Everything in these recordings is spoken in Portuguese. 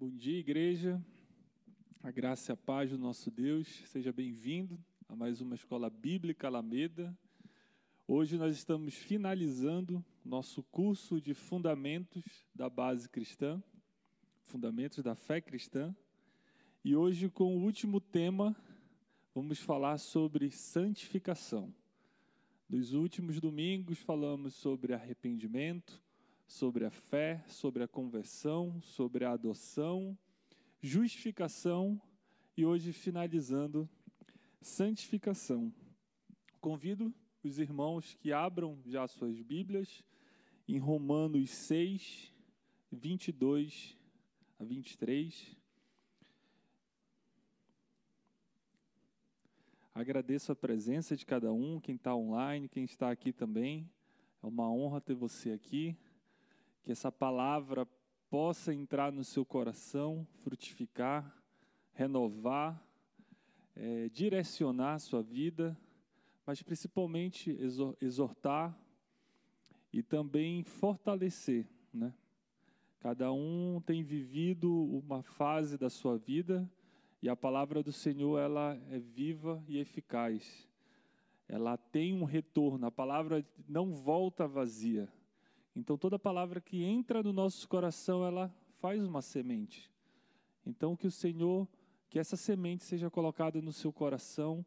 Bom dia, igreja. A graça e a paz do nosso Deus. Seja bem-vindo a mais uma escola bíblica Alameda. Hoje nós estamos finalizando nosso curso de Fundamentos da Base Cristã, Fundamentos da Fé Cristã. E hoje, com o último tema, vamos falar sobre santificação. Nos últimos domingos, falamos sobre arrependimento, sobre a fé, sobre a conversão, sobre a adoção, justificação e hoje finalizando santificação. Convido os irmãos que abram já suas Bíblias em Romanos 6, 22 a 23. Agradeço a presença de cada um, quem está online, quem está aqui também. É uma honra ter você aqui que essa palavra possa entrar no seu coração, frutificar, renovar, é, direcionar a sua vida, mas principalmente exortar e também fortalecer, né? Cada um tem vivido uma fase da sua vida e a palavra do Senhor ela é viva e eficaz. Ela tem um retorno. A palavra não volta vazia. Então toda palavra que entra no nosso coração, ela faz uma semente. Então que o Senhor, que essa semente seja colocada no seu coração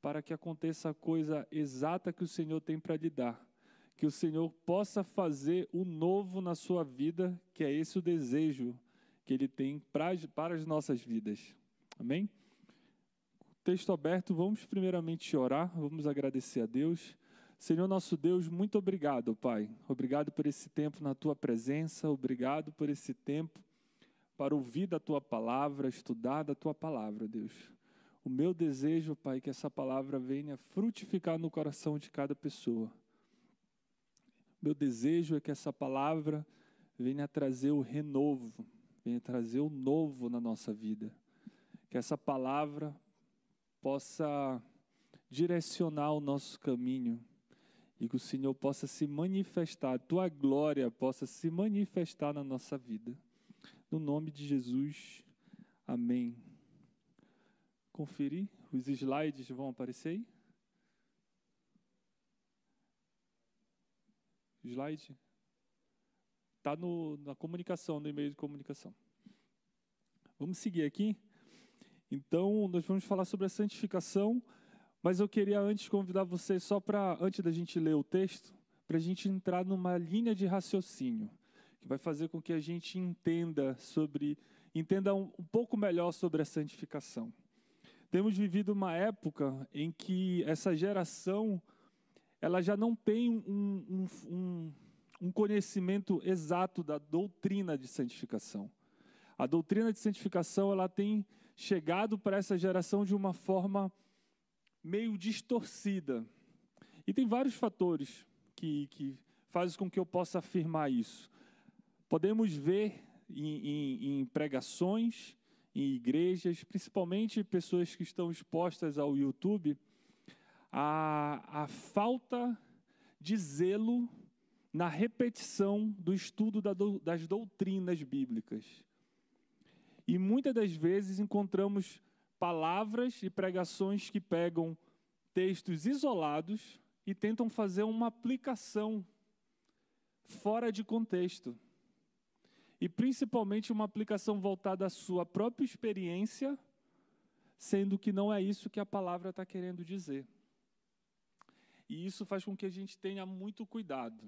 para que aconteça a coisa exata que o Senhor tem para lhe dar. Que o Senhor possa fazer o novo na sua vida, que é esse o desejo que Ele tem para, para as nossas vidas. Amém? Texto aberto, vamos primeiramente orar, vamos agradecer a Deus. Senhor nosso Deus, muito obrigado, Pai. Obrigado por esse tempo na tua presença, obrigado por esse tempo para ouvir da tua palavra, estudar da tua palavra, Deus. O meu desejo, Pai, é que essa palavra venha frutificar no coração de cada pessoa. Meu desejo é que essa palavra venha trazer o renovo, venha trazer o novo na nossa vida. Que essa palavra possa direcionar o nosso caminho e que o Senhor possa se manifestar, a tua glória possa se manifestar na nossa vida. No nome de Jesus, amém. Conferir, os slides vão aparecer aí? Slide? Está na comunicação, no e-mail de comunicação. Vamos seguir aqui. Então, nós vamos falar sobre a santificação. Mas eu queria antes convidar vocês, só para, antes da gente ler o texto, para a gente entrar numa linha de raciocínio, que vai fazer com que a gente entenda sobre, entenda um, um pouco melhor sobre a santificação. Temos vivido uma época em que essa geração, ela já não tem um, um, um conhecimento exato da doutrina de santificação. A doutrina de santificação, ela tem chegado para essa geração de uma forma meio distorcida. E tem vários fatores que, que fazem com que eu possa afirmar isso. Podemos ver em, em, em pregações, em igrejas, principalmente pessoas que estão expostas ao YouTube, a, a falta de zelo na repetição do estudo da, das doutrinas bíblicas. E muitas das vezes encontramos palavras e pregações que pegam textos isolados e tentam fazer uma aplicação fora de contexto. E principalmente uma aplicação voltada à sua própria experiência, sendo que não é isso que a palavra está querendo dizer. E isso faz com que a gente tenha muito cuidado.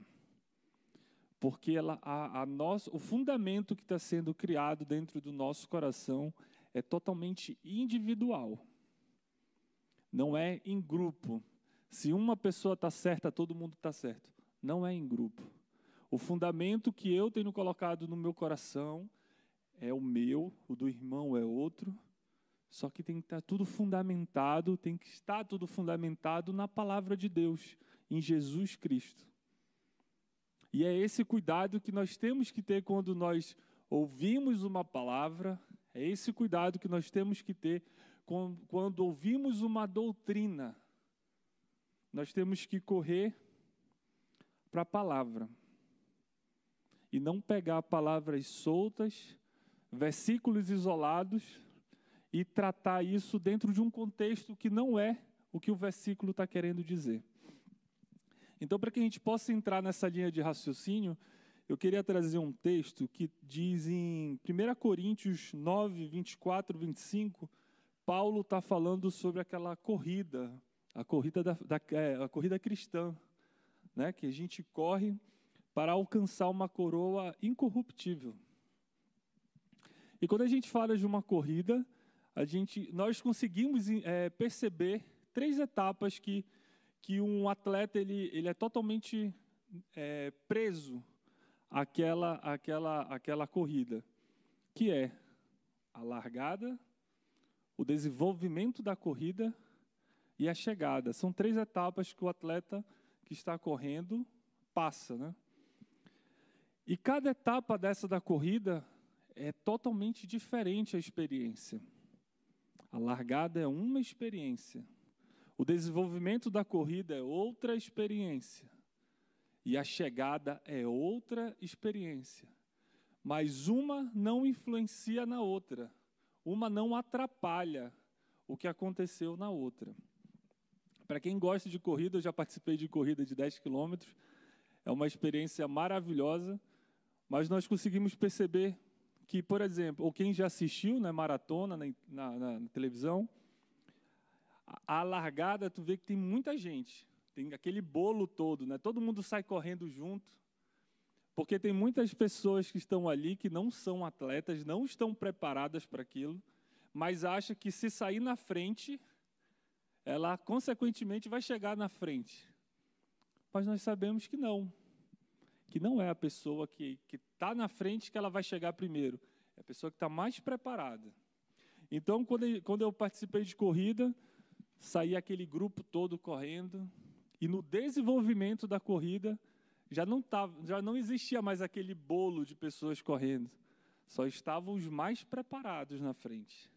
Porque ela, a, a nosso, o fundamento que está sendo criado dentro do nosso coração é totalmente individual. Não é em grupo. Se uma pessoa está certa, todo mundo está certo. Não é em grupo. O fundamento que eu tenho colocado no meu coração é o meu, o do irmão é outro. Só que tem que estar tudo fundamentado, tem que estar tudo fundamentado na palavra de Deus, em Jesus Cristo. E é esse cuidado que nós temos que ter quando nós ouvimos uma palavra, é esse cuidado que nós temos que ter quando ouvimos uma doutrina. Nós temos que correr para a palavra e não pegar palavras soltas, versículos isolados e tratar isso dentro de um contexto que não é o que o versículo está querendo dizer. Então, para que a gente possa entrar nessa linha de raciocínio, eu queria trazer um texto que diz em 1 Coríntios 9, 24, 25, Paulo está falando sobre aquela corrida, a corrida, da, da é, a corrida cristã, né, que a gente corre para alcançar uma coroa incorruptível. E quando a gente fala de uma corrida, a gente, nós conseguimos é, perceber três etapas que, que um atleta ele, ele é totalmente é, preso àquela, àquela, àquela corrida, que é a largada, o desenvolvimento da corrida e a chegada. São três etapas que o atleta que está correndo passa, né? E cada etapa dessa da corrida é totalmente diferente a experiência. A largada é uma experiência. O desenvolvimento da corrida é outra experiência. E a chegada é outra experiência. Mas uma não influencia na outra. Uma não atrapalha o que aconteceu na outra. Para quem gosta de corrida, eu já participei de corrida de 10 quilômetros. É uma experiência maravilhosa mas nós conseguimos perceber que, por exemplo, ou quem já assistiu né, maratona na, na, na televisão, a, largada, tu vê que tem muita gente, tem aquele bolo todo, né? Todo mundo sai correndo junto, porque tem muitas pessoas que estão ali que não são atletas, não estão preparadas para aquilo, mas acham que se sair na frente, ela consequentemente vai chegar na frente. Mas nós sabemos que não que não é a pessoa que está na frente que ela vai chegar primeiro, é a pessoa que está mais preparada. Então, quando eu, participei de corrida, saía aquele grupo todo correndo, e no desenvolvimento da corrida, já não, tava, já não existia mais aquele bolo de pessoas correndo, só estavam os mais preparados na frente.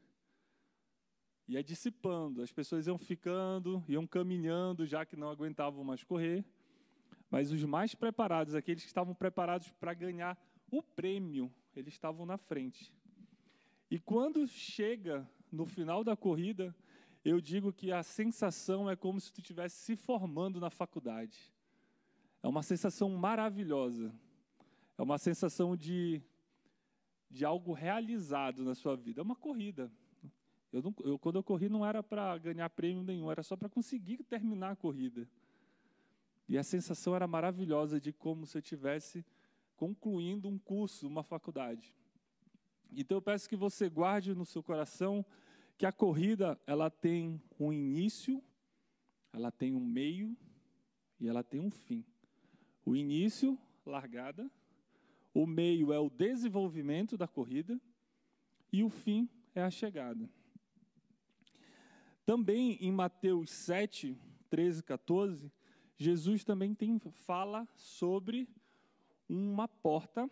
Ia dissipando, as pessoas iam ficando, iam caminhando, já que não aguentavam mais correr, mas os mais preparados, aqueles que estavam preparados para ganhar o prêmio, eles estavam na frente. E quando chega no final da corrida, eu digo que a sensação é como se tu estivesse se formando na faculdade. É uma sensação maravilhosa. É uma sensação de, de algo realizado na sua vida. É uma corrida. Eu, não, eu quando eu corri não era para ganhar prêmio nenhum, era só para conseguir terminar a corrida. E a sensação era maravilhosa de como se eu tivesse concluindo um curso, uma faculdade. Então eu peço que você guarde no seu coração que a corrida ela tem um início, ela tem um meio e ela tem um fim. O início, largada, o meio é o desenvolvimento da corrida e o fim é a chegada. Também em Mateus 7, 13 e 14, Jesus também tem, fala sobre uma porta,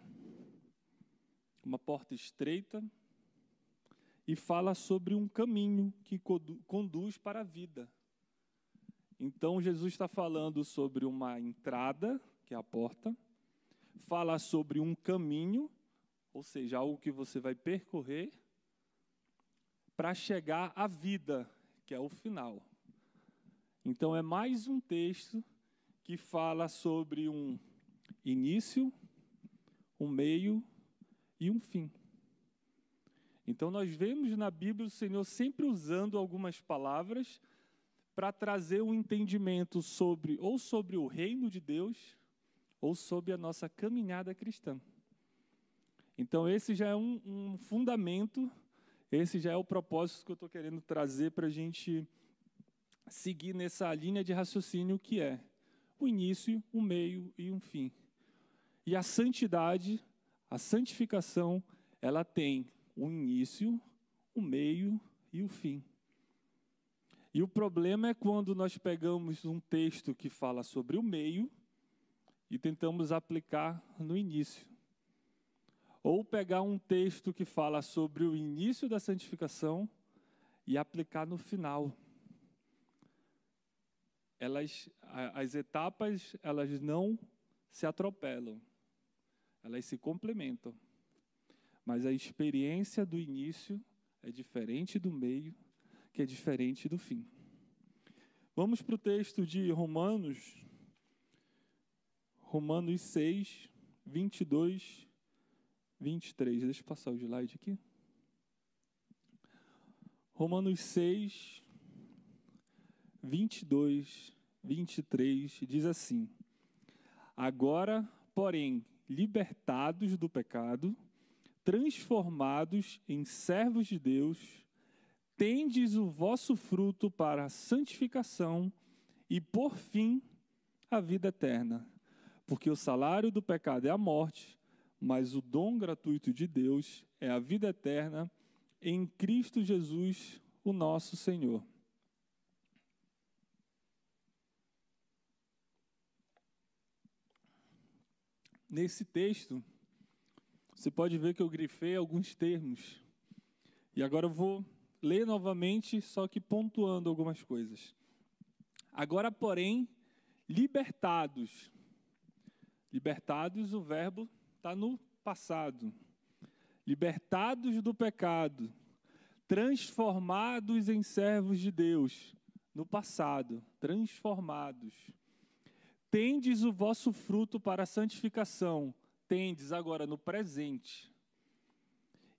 uma porta estreita, e fala sobre um caminho que conduz para a vida. Então, Jesus está falando sobre uma entrada, que é a porta, fala sobre um caminho, ou seja, algo que você vai percorrer, para chegar à vida, que é o final. Então, é mais um texto que fala sobre um início, um meio e um fim. Então, nós vemos na Bíblia o Senhor sempre usando algumas palavras para trazer um entendimento sobre ou sobre o reino de Deus ou sobre a nossa caminhada cristã. Então, esse já é um, um fundamento, esse já é o propósito que eu estou querendo trazer para a gente seguir nessa linha de raciocínio que é o início, um meio e um fim. E a santidade, a santificação, ela tem um início, um meio e o fim. E o problema é quando nós pegamos um texto que fala sobre o meio e tentamos aplicar no início. Ou pegar um texto que fala sobre o início da santificação e aplicar no final elas, as etapas, elas não se atropelam, elas se complementam. Mas a experiência do início é diferente do meio, que é diferente do fim. Vamos para o texto de Romanos, Romanos 6, 22, 23. Deixa eu passar o slide aqui. Romanos 6, 22, 23 diz assim: Agora, porém, libertados do pecado, transformados em servos de Deus, tendes o vosso fruto para a santificação e, por fim, a vida eterna. Porque o salário do pecado é a morte, mas o dom gratuito de Deus é a vida eterna em Cristo Jesus, o nosso Senhor. Nesse texto, você pode ver que eu grifei alguns termos. E agora eu vou ler novamente, só que pontuando algumas coisas. Agora, porém, libertados. Libertados, o verbo está no passado. Libertados do pecado, transformados em servos de Deus, no passado, transformados tendes o vosso fruto para a santificação, tendes agora no presente.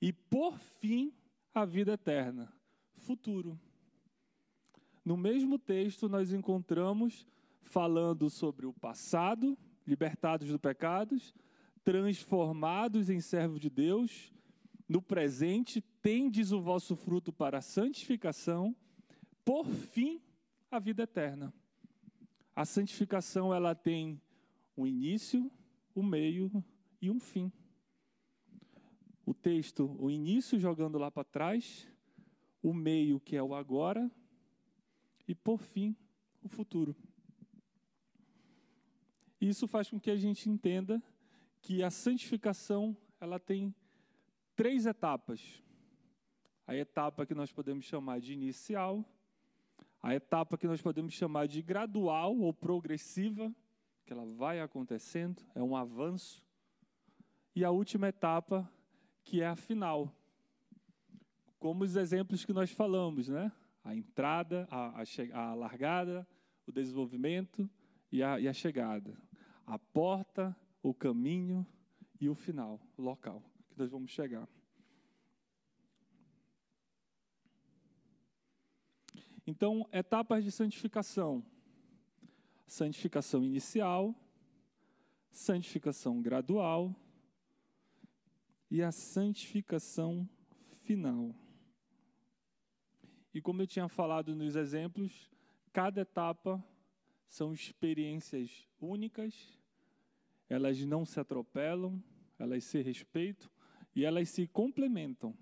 E por fim, a vida eterna, futuro. No mesmo texto, nós encontramos falando sobre o passado, libertados do pecados, transformados em servos de Deus, no presente, tendes o vosso fruto para a santificação, por fim, a vida eterna. A santificação ela tem um início, um meio e um fim. O texto, o início jogando lá para trás, o meio que é o agora e por fim o futuro. Isso faz com que a gente entenda que a santificação ela tem três etapas. A etapa que nós podemos chamar de inicial, a etapa que nós podemos chamar de gradual ou progressiva, que ela vai acontecendo, é um avanço. E a última etapa, que é a final. Como os exemplos que nós falamos, né? A entrada, a, a, a largada, o desenvolvimento e a, e a chegada. A porta, o caminho e o final, o local que nós vamos chegar. Então, etapas de santificação: santificação inicial, santificação gradual e a santificação final. E como eu tinha falado nos exemplos, cada etapa são experiências únicas, elas não se atropelam, elas se respeitam e elas se complementam.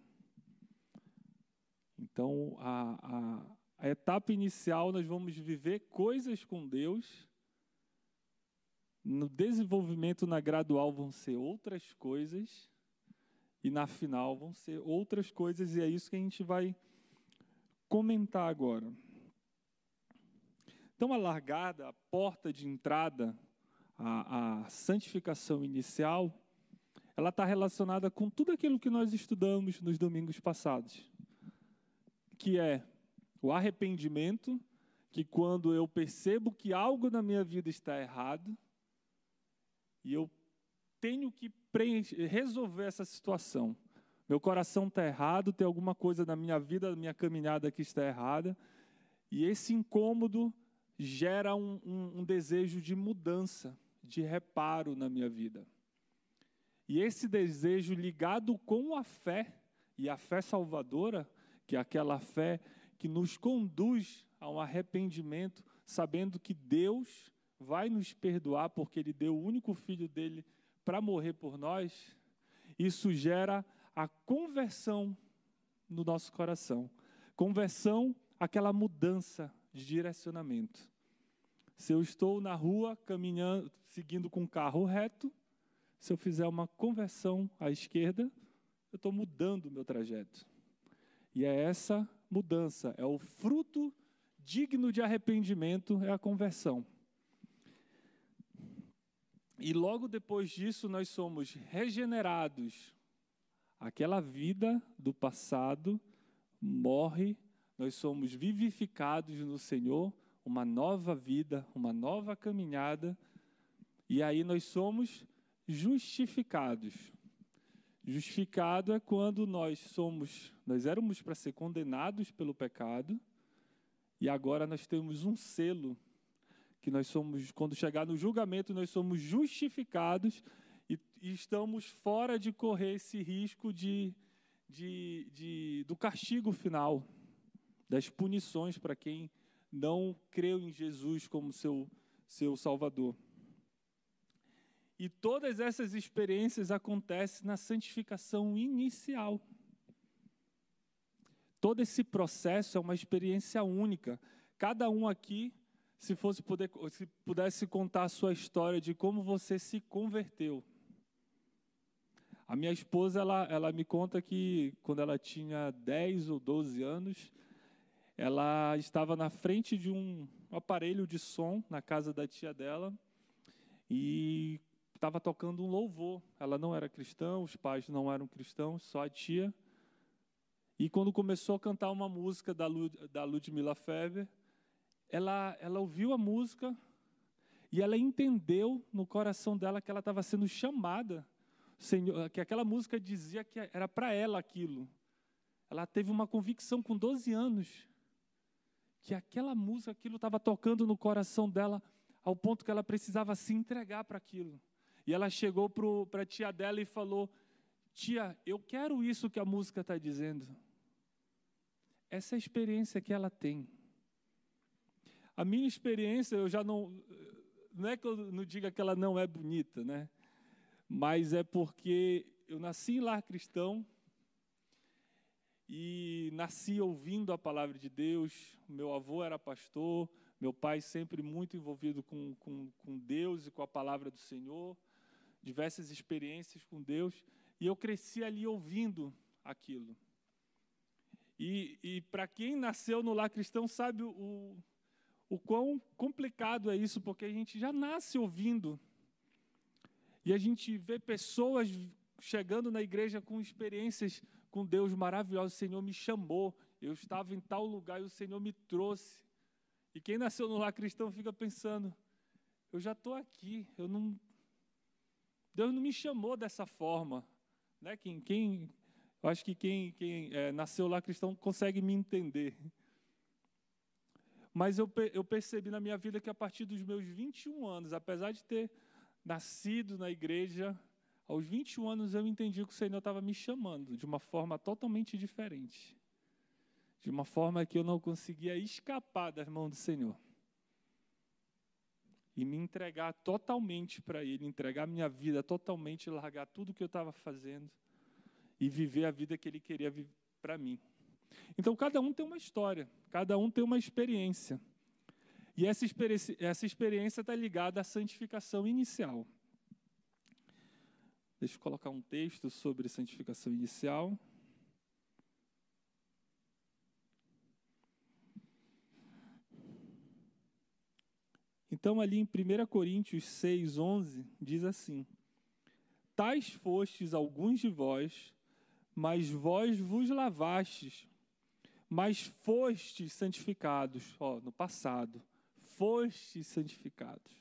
Então, a, a, a etapa inicial, nós vamos viver coisas com Deus. No desenvolvimento, na gradual, vão ser outras coisas. E na final, vão ser outras coisas. E é isso que a gente vai comentar agora. Então, a largada, a porta de entrada, a, a santificação inicial, ela está relacionada com tudo aquilo que nós estudamos nos domingos passados, que é o arrependimento, que quando eu percebo que algo na minha vida está errado, e eu tenho que resolver essa situação. Meu coração está errado, tem alguma coisa na minha vida, na minha caminhada que está errada, e esse incômodo gera um, um, um desejo de mudança, de reparo na minha vida. E esse desejo ligado com a fé, e a fé salvadora, que é aquela fé que nos conduz a um arrependimento, sabendo que Deus vai nos perdoar porque Ele deu o único filho dele para morrer por nós, isso gera a conversão no nosso coração. Conversão, aquela mudança de direcionamento. Se eu estou na rua caminhando, seguindo com o carro reto, se eu fizer uma conversão à esquerda, eu estou mudando o meu trajeto. E é essa mudança, é o fruto digno de arrependimento, é a conversão. E logo depois disso, nós somos regenerados. Aquela vida do passado morre, nós somos vivificados no Senhor, uma nova vida, uma nova caminhada, e aí nós somos justificados. Justificado é quando nós somos, nós éramos para ser condenados pelo pecado, e agora nós temos um selo que nós somos, quando chegar no julgamento, nós somos justificados e, e estamos fora de correr esse risco de, de, de, do castigo final, das punições para quem não creu em Jesus como seu, seu Salvador. E todas essas experiências acontecem na santificação inicial. Todo esse processo é uma experiência única. Cada um aqui, se fosse poder, se pudesse contar a sua história de como você se converteu. A minha esposa, ela, ela me conta que quando ela tinha 10 ou 12 anos, ela estava na frente de um aparelho de som na casa da tia dela e estava tocando um louvor. Ela não era cristã, os pais não eram cristãos, só a tia. E quando começou a cantar uma música da, Lud, da Ludmilla Feber, ela, ela ouviu a música e ela entendeu no coração dela que ela estava sendo chamada Senhor, que aquela música dizia que era para ela aquilo. Ela teve uma convicção com 12 anos que aquela música, aquilo estava tocando no coração dela ao ponto que ela precisava se entregar para aquilo. E ela chegou para a tia dela e falou: Tia, eu quero isso que a música está dizendo. Essa é a experiência que ela tem. A minha experiência, eu já não. Não é que eu não diga que ela não é bonita, né? mas é porque eu nasci em lar cristão e nasci ouvindo a palavra de Deus. Meu avô era pastor, meu pai sempre muito envolvido com, com, com Deus e com a palavra do Senhor, diversas experiências com Deus, e eu cresci ali ouvindo aquilo. E, e para quem nasceu no lar cristão sabe o, o quão complicado é isso, porque a gente já nasce ouvindo e a gente vê pessoas chegando na igreja com experiências com Deus maravilhosas. O Senhor me chamou, eu estava em tal lugar e o Senhor me trouxe. E quem nasceu no lar cristão fica pensando: eu já estou aqui, eu não. Deus não me chamou dessa forma. Né? Quem, quem, eu acho que quem, quem é, nasceu lá cristão consegue me entender. Mas eu, eu percebi na minha vida que a partir dos meus 21 anos, apesar de ter nascido na igreja, aos 21 anos eu entendi que o Senhor estava me chamando de uma forma totalmente diferente. De uma forma que eu não conseguia escapar das mãos do Senhor. E me entregar totalmente para Ele, entregar minha vida totalmente, largar tudo que eu estava fazendo e viver a vida que Ele queria para mim. Então, cada um tem uma história, cada um tem uma experiência. E essa experiência está ligada à santificação inicial. Deixa eu colocar um texto sobre santificação inicial. Então, ali em 1 Coríntios 6, 11, diz assim: Tais fostes alguns de vós, mas vós vos lavastes, mas fostes santificados, ó, no passado fostes santificados,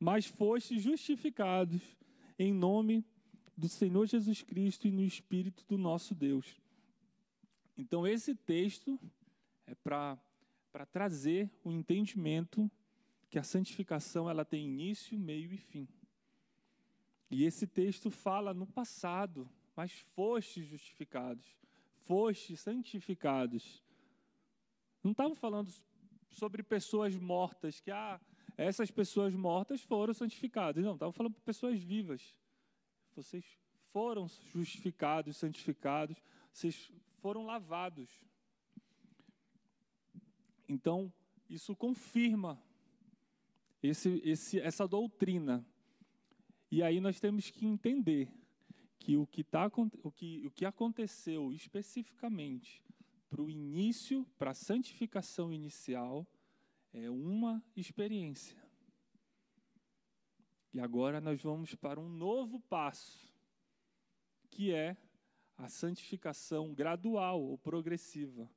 mas fostes justificados em nome do Senhor Jesus Cristo e no Espírito do nosso Deus. Então, esse texto é para trazer o entendimento que a santificação ela tem início, meio e fim. E esse texto fala no passado, mas fostes justificados, fostes santificados. Não estava falando sobre pessoas mortas, que ah, essas pessoas mortas foram santificadas. Não, estava falando para pessoas vivas. Vocês foram justificados, santificados, vocês foram lavados. Então, isso confirma esse, esse, essa doutrina. E aí nós temos que entender que o que, tá, o que, o que aconteceu especificamente para o início, para a santificação inicial, é uma experiência. E agora nós vamos para um novo passo, que é a santificação gradual ou progressiva.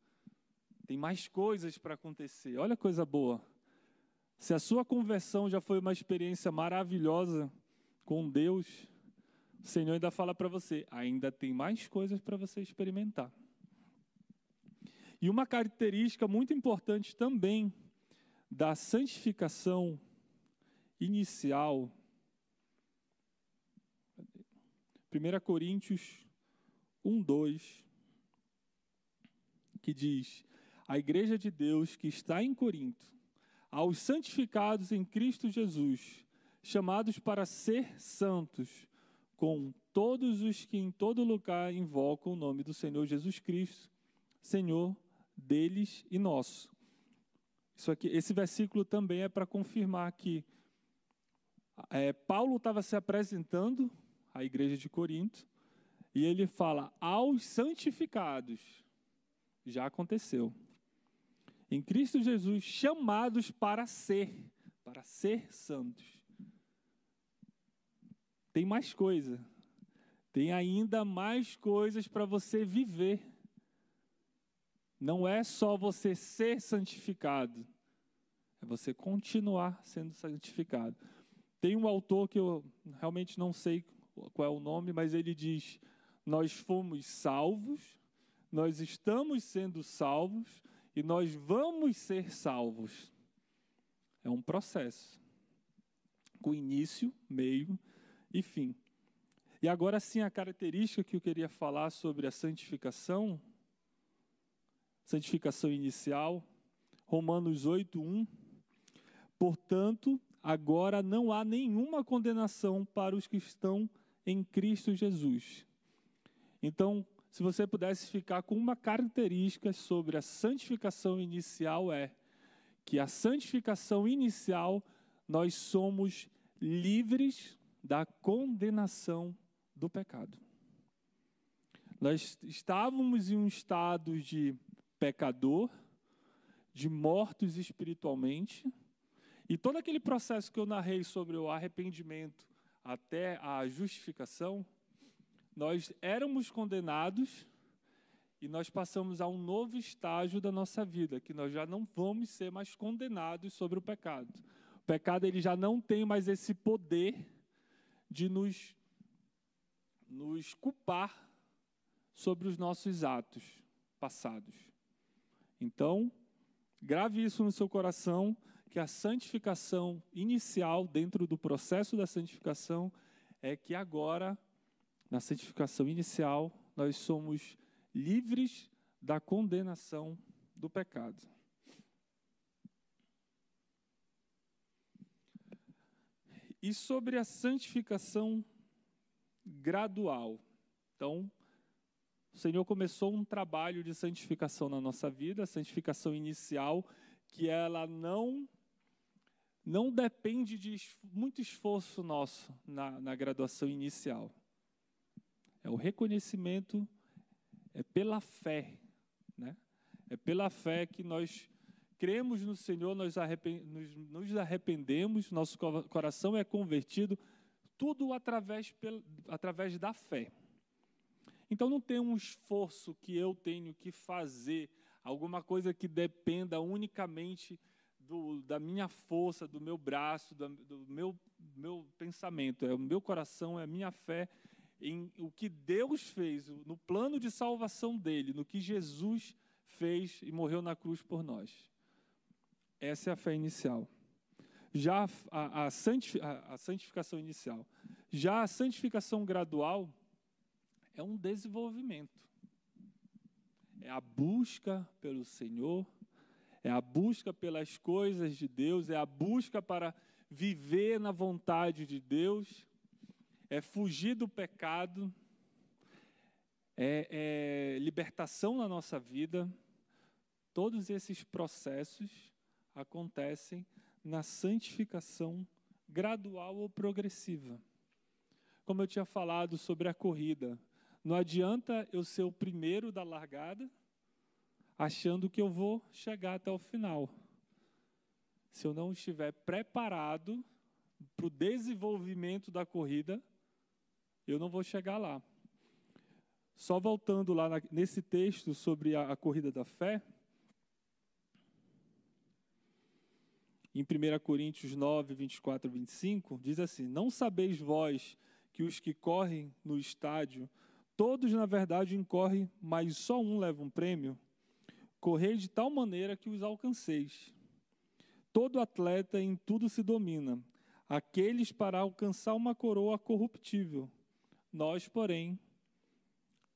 Tem mais coisas para acontecer. Olha coisa boa. Se a sua conversão já foi uma experiência maravilhosa com Deus, o Senhor ainda fala para você: ainda tem mais coisas para você experimentar. E uma característica muito importante também da santificação inicial. 1 Coríntios 1, 2, que diz: A igreja de Deus que está em Corinto, aos santificados em Cristo Jesus, chamados para ser santos, com todos os que em todo lugar invocam o nome do Senhor Jesus Cristo, Senhor deles e nosso. Isso aqui, esse versículo também é para confirmar que é, Paulo estava se apresentando à igreja de Corinto e ele fala aos santificados. Já aconteceu. Em Cristo Jesus, chamados para ser, para ser santos. Tem mais coisa. Tem ainda mais coisas para você viver. Não é só você ser santificado, é você continuar sendo santificado. Tem um autor que eu realmente não sei qual é o nome, mas ele diz: Nós fomos salvos, nós estamos sendo salvos e nós vamos ser salvos. É um processo, com início, meio e fim. E agora sim, a característica que eu queria falar sobre a santificação santificação inicial, Romanos 8:1. Portanto, agora não há nenhuma condenação para os que estão em Cristo Jesus. Então, se você pudesse ficar com uma característica sobre a santificação inicial é que a santificação inicial nós somos livres da condenação do pecado. Nós estávamos em um estado de pecador, de mortos espiritualmente. E todo aquele processo que eu narrei sobre o arrependimento até a justificação, nós éramos condenados e nós passamos a um novo estágio da nossa vida, que nós já não vamos ser mais condenados sobre o pecado. O pecado ele já não tem mais esse poder de nos nos culpar sobre os nossos atos passados. Então, grave isso no seu coração, que a santificação inicial, dentro do processo da santificação, é que agora, na santificação inicial, nós somos livres da condenação do pecado. E sobre a santificação gradual. Então, o Senhor começou um trabalho de santificação na nossa vida, santificação inicial, que ela não não depende de muito esforço nosso na, na graduação inicial. É o reconhecimento, é pela fé, né? É pela fé que nós cremos no Senhor, nós nos, nos arrependemos, nosso coração é convertido, tudo através, através da fé. Então não tem um esforço que eu tenho que fazer, alguma coisa que dependa unicamente do, da minha força, do meu braço, do, do meu, meu pensamento. É o meu coração, é a minha fé em o que Deus fez, no plano de salvação dele, no que Jesus fez e morreu na cruz por nós. Essa é a fé inicial. Já a, a, santificação inicial. Já a santificação gradual é um desenvolvimento. É a busca pelo Senhor, é a busca pelas coisas de Deus, é a busca para viver na vontade de Deus, é fugir do pecado, é, é libertação na nossa vida. Todos esses processos acontecem na santificação gradual ou progressiva. Como eu tinha falado sobre a corrida, não adianta eu ser o primeiro da largada, achando que eu vou chegar até o final. Se eu não estiver preparado para o desenvolvimento da corrida, eu não vou chegar lá. Só voltando lá nesse texto sobre a corrida da fé, em 1 Coríntios 9, 24 e 25, diz assim: Não sabeis vós que os que correm no estádio, todos na verdade incorrem, mas só um leva um prêmio? Correi de tal maneira que os alcanceis. Todo atleta em tudo se domina, aqueles para alcançar uma coroa corruptível. Nós, porém,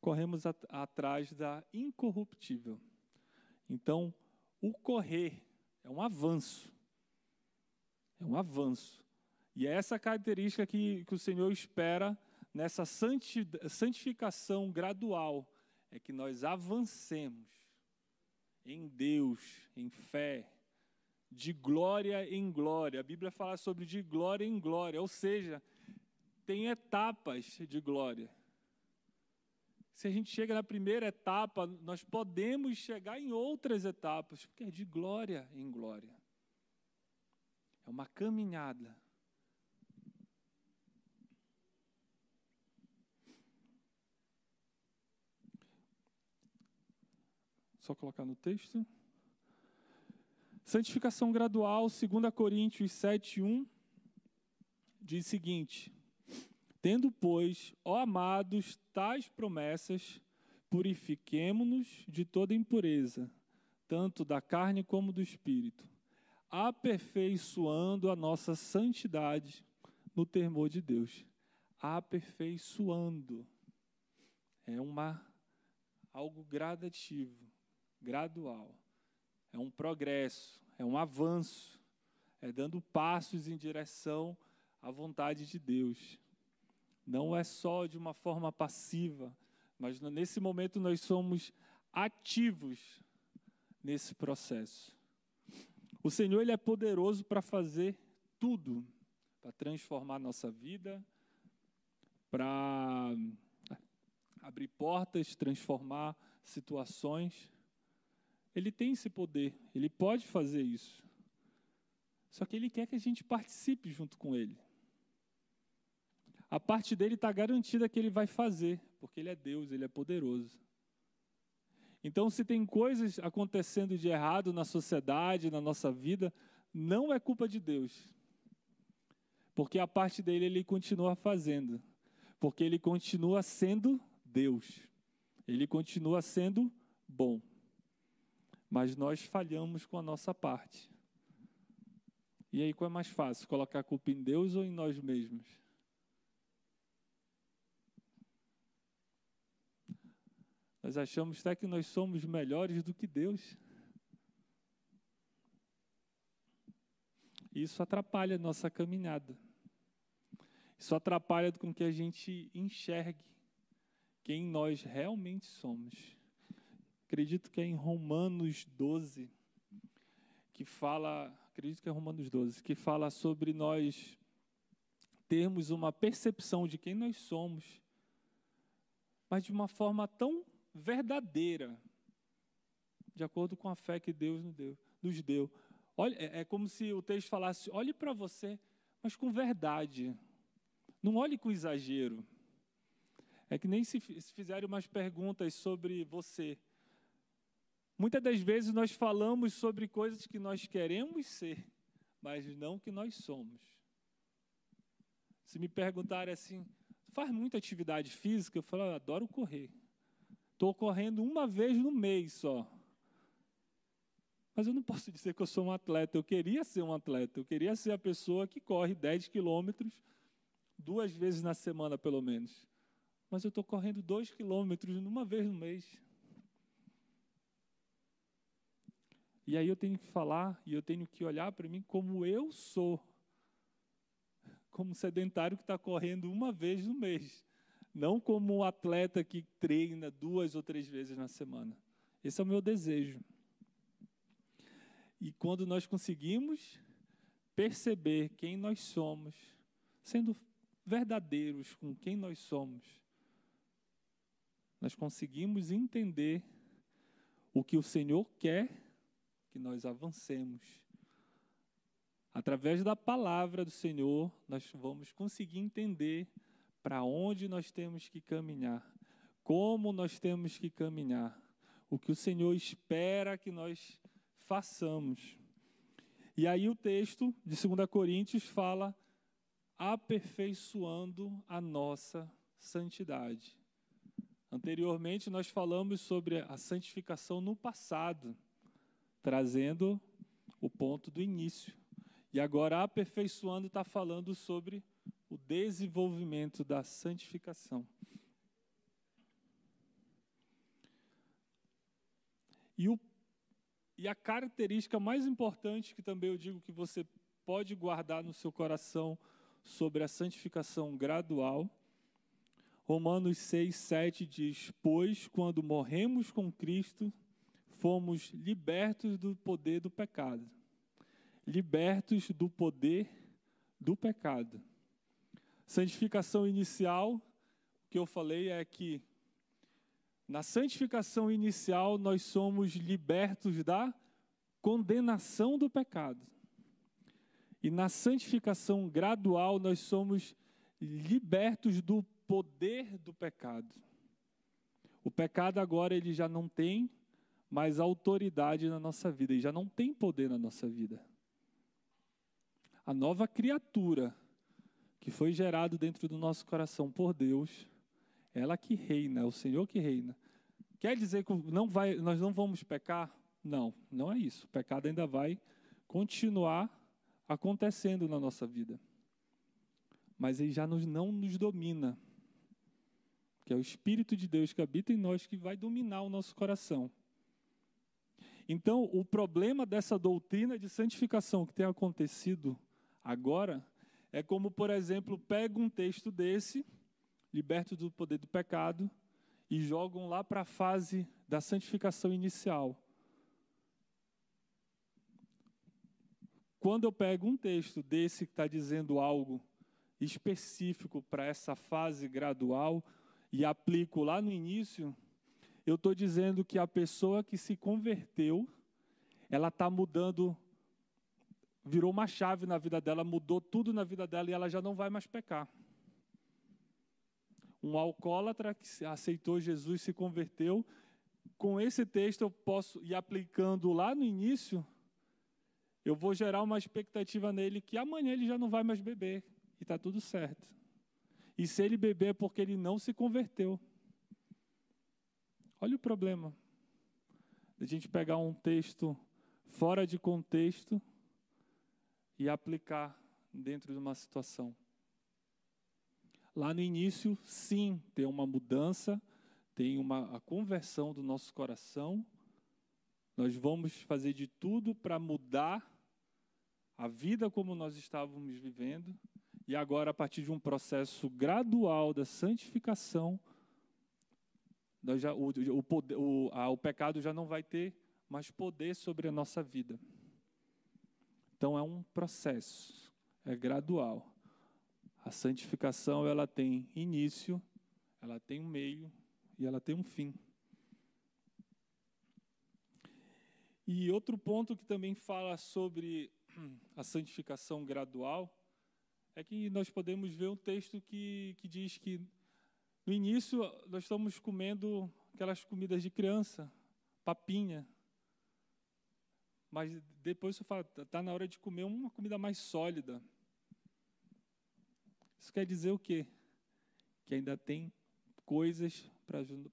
corremos at atrás da incorruptível. Então, o correr é um avanço. É um avanço. E é essa característica que, que o Senhor espera nessa santificação gradual, é que nós avancemos em Deus, em fé, de glória em glória. A Bíblia fala sobre de glória em glória, ou seja, tem etapas de glória. Se a gente chega na primeira etapa, nós podemos chegar em outras etapas, porque é de glória em glória. É uma caminhada. Só colocar no texto. Santificação gradual, 2 Coríntios 7, 1, diz o seguinte: Tendo, pois, ó amados, tais promessas, purifiquemo-nos de toda impureza, tanto da carne como do espírito, aperfeiçoando a nossa santidade no temor de Deus. Aperfeiçoando. É uma algo gradativo gradual. É um progresso, é um avanço, é dando passos em direção à vontade de Deus. Não é só de uma forma passiva, mas nesse momento nós somos ativos nesse processo. O Senhor ele é poderoso para fazer tudo, para transformar nossa vida, para abrir portas, transformar situações. Ele tem esse poder, ele pode fazer isso. Só que ele quer que a gente participe junto com ele. A parte dele está garantida que ele vai fazer, porque ele é Deus, ele é poderoso. Então, se tem coisas acontecendo de errado na sociedade, na nossa vida, não é culpa de Deus. Porque a parte dele ele continua fazendo. Porque ele continua sendo Deus. Ele continua sendo bom mas nós falhamos com a nossa parte. E aí qual é mais fácil, colocar a culpa em Deus ou em nós mesmos? Nós achamos até que nós somos melhores do que Deus. Isso atrapalha a nossa caminhada. Isso atrapalha com que a gente enxergue quem nós realmente somos acredito que é em Romanos 12, que fala, acredito que é Romanos 12, que fala sobre nós termos uma percepção de quem nós somos, mas de uma forma tão verdadeira, de acordo com a fé que Deus nos deu. Olha, é, é como se o texto falasse: olhe para você, mas com verdade. Não olhe com exagero. É que nem se, fizerem umas perguntas sobre você. Muitas das vezes nós falamos sobre coisas que nós queremos ser, mas não que nós somos. Se me perguntarem assim, faz muita atividade física? Eu falo, eu adoro correr. Estou correndo uma vez no mês só. Mas eu não posso dizer que eu sou um atleta. Eu queria ser um atleta. Eu queria ser a pessoa que corre 10 quilômetros duas vezes na semana, pelo menos. Mas eu estou correndo 2 quilômetros uma vez no mês. E aí eu tenho que falar e eu tenho que olhar para mim como eu sou. Como sedentário que está correndo uma vez no mês. Não como um atleta que treina duas ou três vezes na semana. Esse é o meu desejo. E quando nós conseguimos perceber quem nós somos, sendo verdadeiros com quem nós somos, nós conseguimos entender o que o Senhor quer que nós avancemos. Através da palavra do Senhor, nós vamos conseguir entender para onde nós temos que caminhar, como nós temos que caminhar, o que o Senhor espera que nós façamos. E aí o texto de 2 Coríntios fala aperfeiçoando a nossa santidade. Anteriormente nós falamos sobre a santificação no passado, trazendo o ponto do início. E agora aperfeiçoando está falando sobre o desenvolvimento da santificação. E o e a característica mais importante que também eu digo que você pode guardar no seu coração sobre a santificação gradual, Romanos 6, 7 diz: Pois quando morremos com Cristo, fomos libertos do poder do pecado. Libertos do poder do pecado. Santificação inicial, o que eu falei é que na santificação inicial, nós somos libertos da condenação do pecado. E na santificação gradual, nós somos libertos do poder do pecado. O pecado agora ele já não tem mais autoridade na nossa vida, ele já não tem poder na nossa vida. A nova criatura que foi gerado dentro do nosso coração por Deus, ela que reina, é o Senhor que reina. Quer dizer que não vai, nós não vamos pecar? Não, não é isso. O pecado ainda vai continuar acontecendo na nossa vida. Mas ele já nos, não nos domina. Que é o Espírito de Deus que habita em nós que vai dominar o nosso coração. Então, o problema dessa doutrina de santificação que tem acontecido agora é como, por exemplo, pega um texto desse libertos do poder do pecado, e jogam lá para a fase da santificação inicial. Quando eu pego um texto desse que está dizendo algo específico para essa fase gradual e aplico lá no início, eu estou dizendo que a pessoa que se converteu, ela está mudando, virou uma chave na vida dela, mudou tudo na vida dela e ela já não vai mais pecar um alcoólatra que aceitou Jesus, se converteu. Com esse texto eu posso ir aplicando lá no início, eu vou gerar uma expectativa nele que amanhã ele já não vai mais beber e está tudo certo. E se ele beber é porque ele não se converteu. Olha o problema. A gente pegar um texto fora de contexto e aplicar dentro de uma situação. Lá no início, sim, tem uma mudança, tem uma a conversão do nosso coração. Nós vamos fazer de tudo para mudar a vida como nós estávamos vivendo. E agora, a partir de um processo gradual da santificação, já, o, o, o, o pecado já não vai ter mais poder sobre a nossa vida. Então, é um processo, é gradual. A santificação ela tem início, ela tem um meio e ela tem um fim. E outro ponto que também fala sobre a santificação gradual é que nós podemos ver um texto que, que diz que no início nós estamos comendo aquelas comidas de criança, papinha. Mas depois você fala, está na hora de comer uma comida mais sólida. Isso quer dizer o quê? Que ainda tem coisas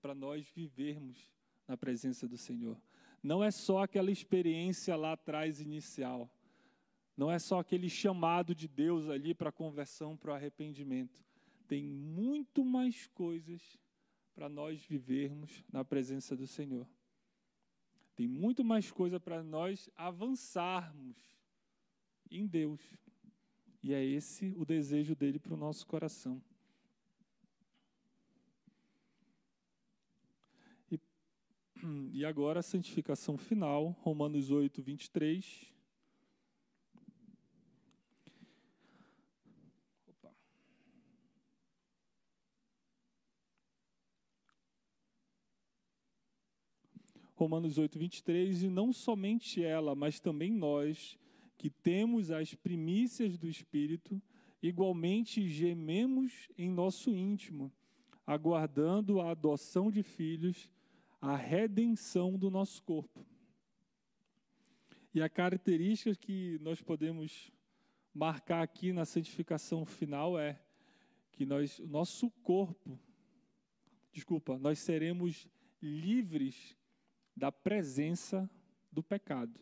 para nós vivermos na presença do Senhor. Não é só aquela experiência lá atrás inicial. Não é só aquele chamado de Deus ali para conversão, para o arrependimento. Tem muito mais coisas para nós vivermos na presença do Senhor. Tem muito mais coisa para nós avançarmos em Deus. E é esse o desejo dele para o nosso coração. E, e agora a santificação final, Romanos 8, 23. Romanos 8, 23, e não somente ela, mas também nós, que temos as primícias do Espírito, igualmente gememos em nosso íntimo, aguardando a adoção de filhos, a redenção do nosso corpo. E a característica que nós podemos marcar aqui na santificação final é que nós, nosso corpo, desculpa, nós seremos livres da presença do pecado.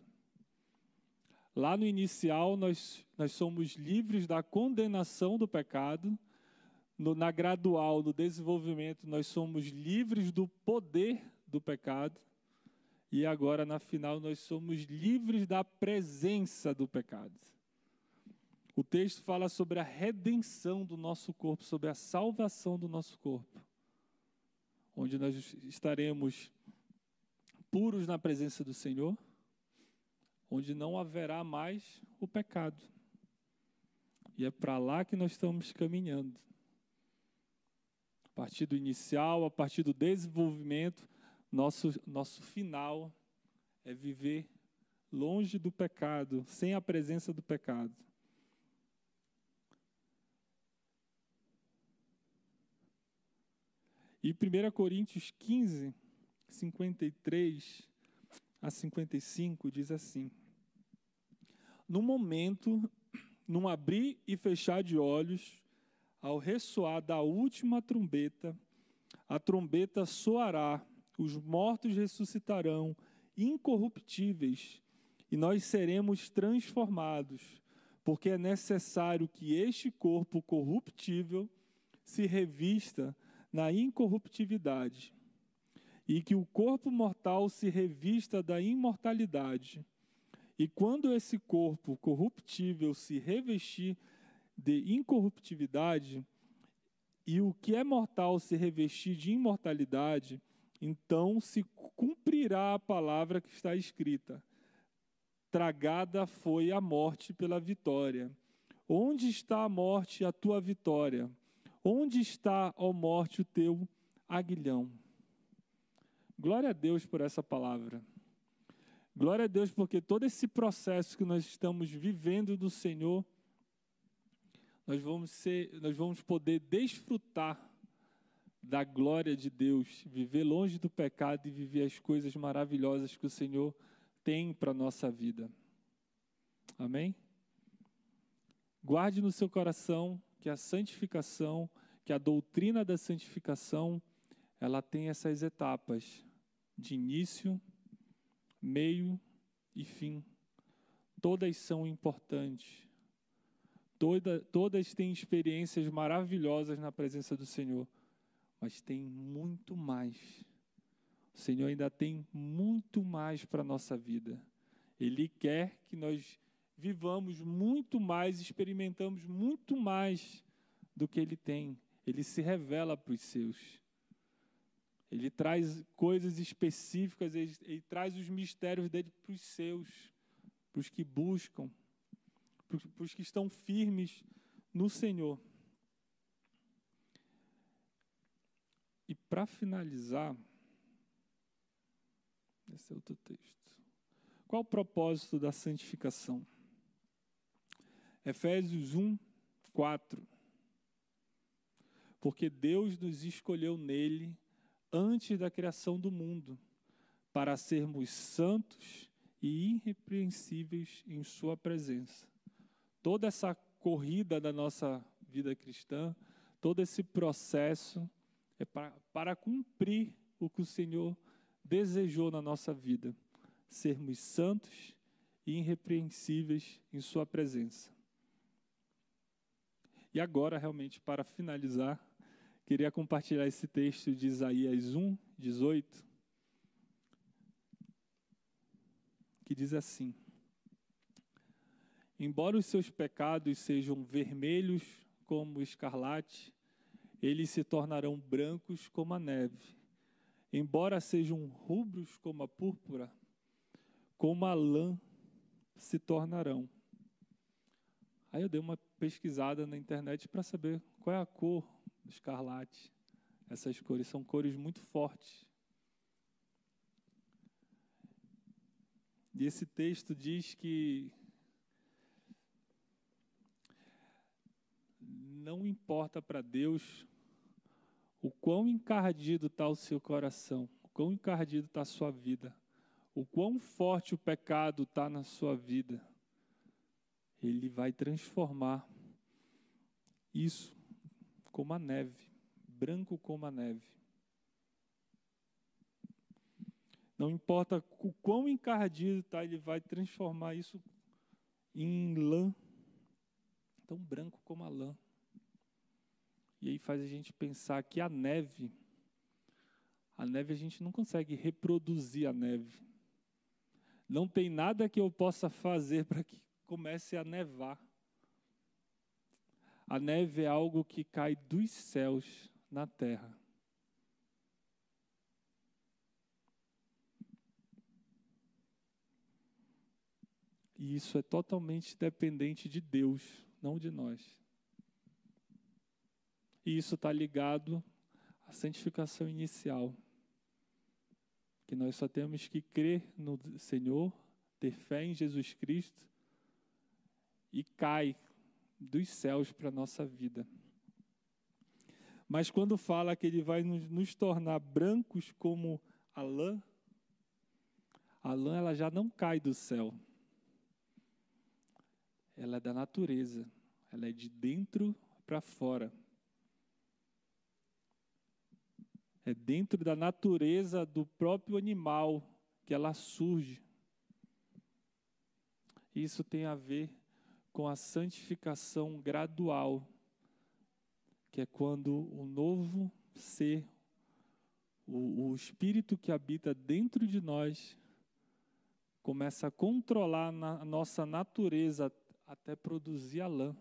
Lá no inicial, nós, nós somos livres da condenação do pecado. No, na gradual, no desenvolvimento, nós somos livres do poder do pecado. E agora, na final, nós somos livres da presença do pecado. O texto fala sobre a redenção do nosso corpo, sobre a salvação do nosso corpo, onde nós estaremos puros na presença do Senhor, onde não haverá mais o pecado. E é para lá que nós estamos caminhando. A partir do inicial, a partir do desenvolvimento, nosso, nosso final é viver longe do pecado, sem a presença do pecado. E 1 Coríntios 15, 53 a 55 diz assim: No momento, num abrir e fechar de olhos, ao ressoar da última trombeta, a trombeta soará os mortos ressuscitarão incorruptíveis e nós seremos transformados, porque é necessário que este corpo corruptível se revista na incorruptividade e que o corpo mortal se revista da imortalidade. E quando esse corpo corruptível se revestir de incorruptividade, e o que é mortal se revestir de imortalidade, então se cumprirá a palavra que está escrita: Tragada foi a morte pela vitória. Onde está a morte, a tua vitória? Onde está, ó morte, o teu aguilhão? Glória a Deus por essa palavra. Glória a Deus porque todo esse processo que nós estamos vivendo do Senhor, nós vamos ser, nós vamos poder desfrutar da glória de Deus, viver longe do pecado e viver as coisas maravilhosas que o Senhor tem para nossa vida. Amém? Guarde no seu coração que a santificação, que a doutrina da santificação, ela tem essas etapas de início, meio e fim. Todas são importantes. Toda, todas têm experiências maravilhosas na presença do Senhor mas tem muito mais. O Senhor ainda tem muito mais para a nossa vida. Ele quer que nós vivamos muito mais, experimentamos muito mais do que Ele tem. Ele se revela para os seus. Ele traz coisas específicas, ele, ele traz os mistérios dele para os seus, para os que buscam, para os que estão firmes no Senhor. E para finalizar, esse é outro texto. Qual o propósito da santificação? Efésios 1, 4. Porque Deus nos escolheu nele antes da criação do mundo, para sermos santos e irrepreensíveis em Sua presença. Toda essa corrida da nossa vida cristã, todo esse processo, é para, para cumprir o que o Senhor desejou na nossa vida, sermos santos e irrepreensíveis em Sua presença. E agora, realmente, para finalizar, queria compartilhar esse texto de Isaías 1, 18, que diz assim: Embora os seus pecados sejam vermelhos como escarlate, eles se tornarão brancos como a neve. Embora sejam rubros como a púrpura, como a lã se tornarão. Aí eu dei uma pesquisada na internet para saber qual é a cor escarlate. Essas cores são cores muito fortes. E esse texto diz que não importa para Deus o quão encardido está o seu coração, o quão encardido está a sua vida, o quão forte o pecado está na sua vida. Ele vai transformar isso como a neve, branco como a neve. Não importa o quão encardido está, ele vai transformar isso em lã, tão branco como a lã. E aí faz a gente pensar que a neve, a neve a gente não consegue reproduzir a neve. Não tem nada que eu possa fazer para que comece a nevar. A neve é algo que cai dos céus na terra. E isso é totalmente dependente de Deus, não de nós. E isso está ligado à santificação inicial. Que nós só temos que crer no Senhor, ter fé em Jesus Cristo e cai dos céus para a nossa vida. Mas quando fala que ele vai nos, nos, tornar brancos como a lã, a lã ela já não cai do céu. Ela é da natureza, ela é de dentro para fora. É dentro da natureza do próprio animal que ela surge. Isso tem a ver com a santificação gradual, que é quando o novo ser, o, o espírito que habita dentro de nós, começa a controlar a nossa natureza até produzir a lã.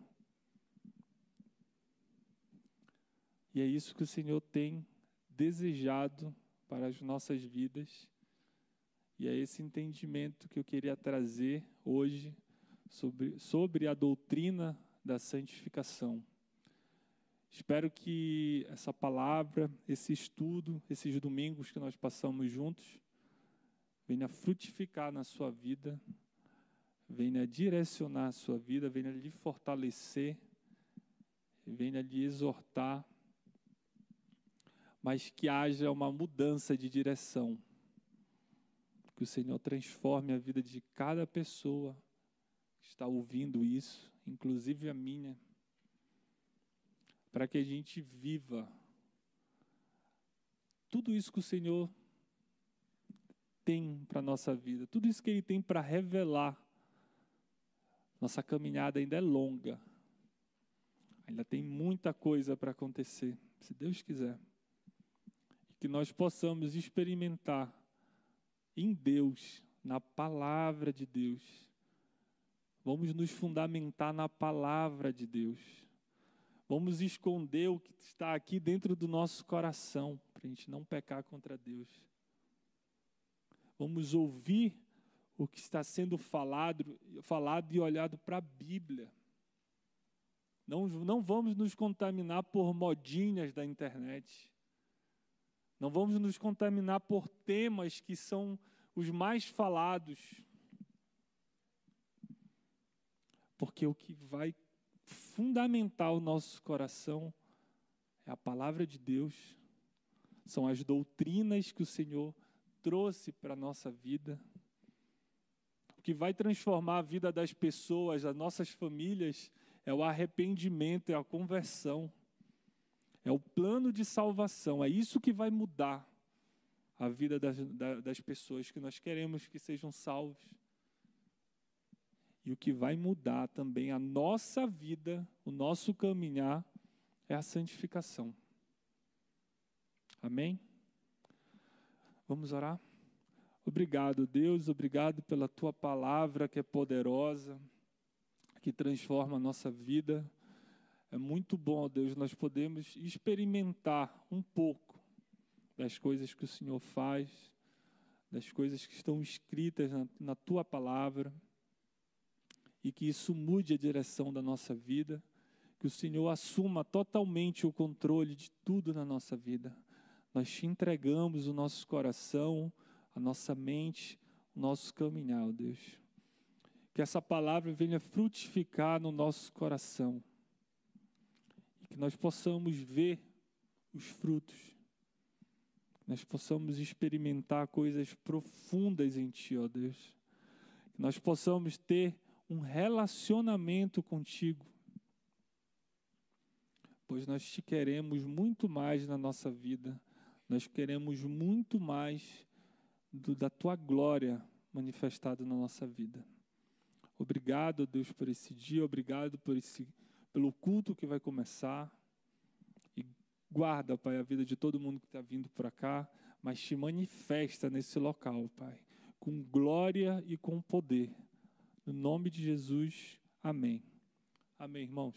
E é isso que o Senhor tem desejado para as nossas vidas. E é esse entendimento que eu queria trazer hoje sobre, sobre a doutrina da santificação. Espero que essa palavra, esse estudo, esses domingos que nós passamos juntos, venha frutificar na sua vida, venha direcionar a sua vida, venha lhe fortalecer, venha lhe exortar mas que haja uma mudança de direção. Que o Senhor transforme a vida de cada pessoa está ouvindo isso, inclusive a minha, para que a gente viva tudo isso que o Senhor tem para a nossa vida, tudo isso que Ele tem para revelar. Nossa caminhada ainda é longa, ainda tem muita coisa para acontecer, se Deus quiser que nós possamos experimentar em Deus, na palavra de Deus. Vamos nos fundamentar na palavra de Deus. Vamos esconder o que está aqui dentro do nosso coração, para a gente não pecar contra Deus. Vamos ouvir o que está sendo falado, falado e olhado para a Bíblia. Não, não vamos nos contaminar por modinhas da internet. Não vamos nos contaminar por temas que são os mais falados. Porque o que vai fundamentar o nosso coração é a palavra de Deus, são as doutrinas que o Senhor trouxe para a nossa vida. O que vai transformar a vida das pessoas, das nossas famílias, é o arrependimento, é a conversão. É o plano de salvação, é isso que vai mudar a vida das, das pessoas que nós queremos que sejam salvos. E o que vai mudar também a nossa vida, o nosso caminhar, é a santificação. Amém? Vamos orar? Obrigado, Deus, obrigado pela tua palavra que é poderosa, que transforma a nossa vida. É muito bom, Deus, nós podemos experimentar um pouco das coisas que o Senhor faz, das coisas que estão escritas na, na tua palavra, e que isso mude a direção da nossa vida, que o Senhor assuma totalmente o controle de tudo na nossa vida. Nós te entregamos o nosso coração, a nossa mente, o nosso caminhar, Deus. Que essa palavra venha frutificar no nosso coração que nós possamos ver os frutos. Que nós possamos experimentar coisas profundas em Ti, ó Deus. Que nós possamos ter um relacionamento contigo. Pois nós te queremos muito mais na nossa vida. Nós queremos muito mais do, da tua glória manifestada na nossa vida. Obrigado, Deus, por esse dia, obrigado por esse, pelo culto que vai começar. E guarda, Pai, a vida de todo mundo que está vindo para cá, mas te manifesta nesse local, Pai, com glória e com poder. No nome de Jesus, amém. Amém, irmãos.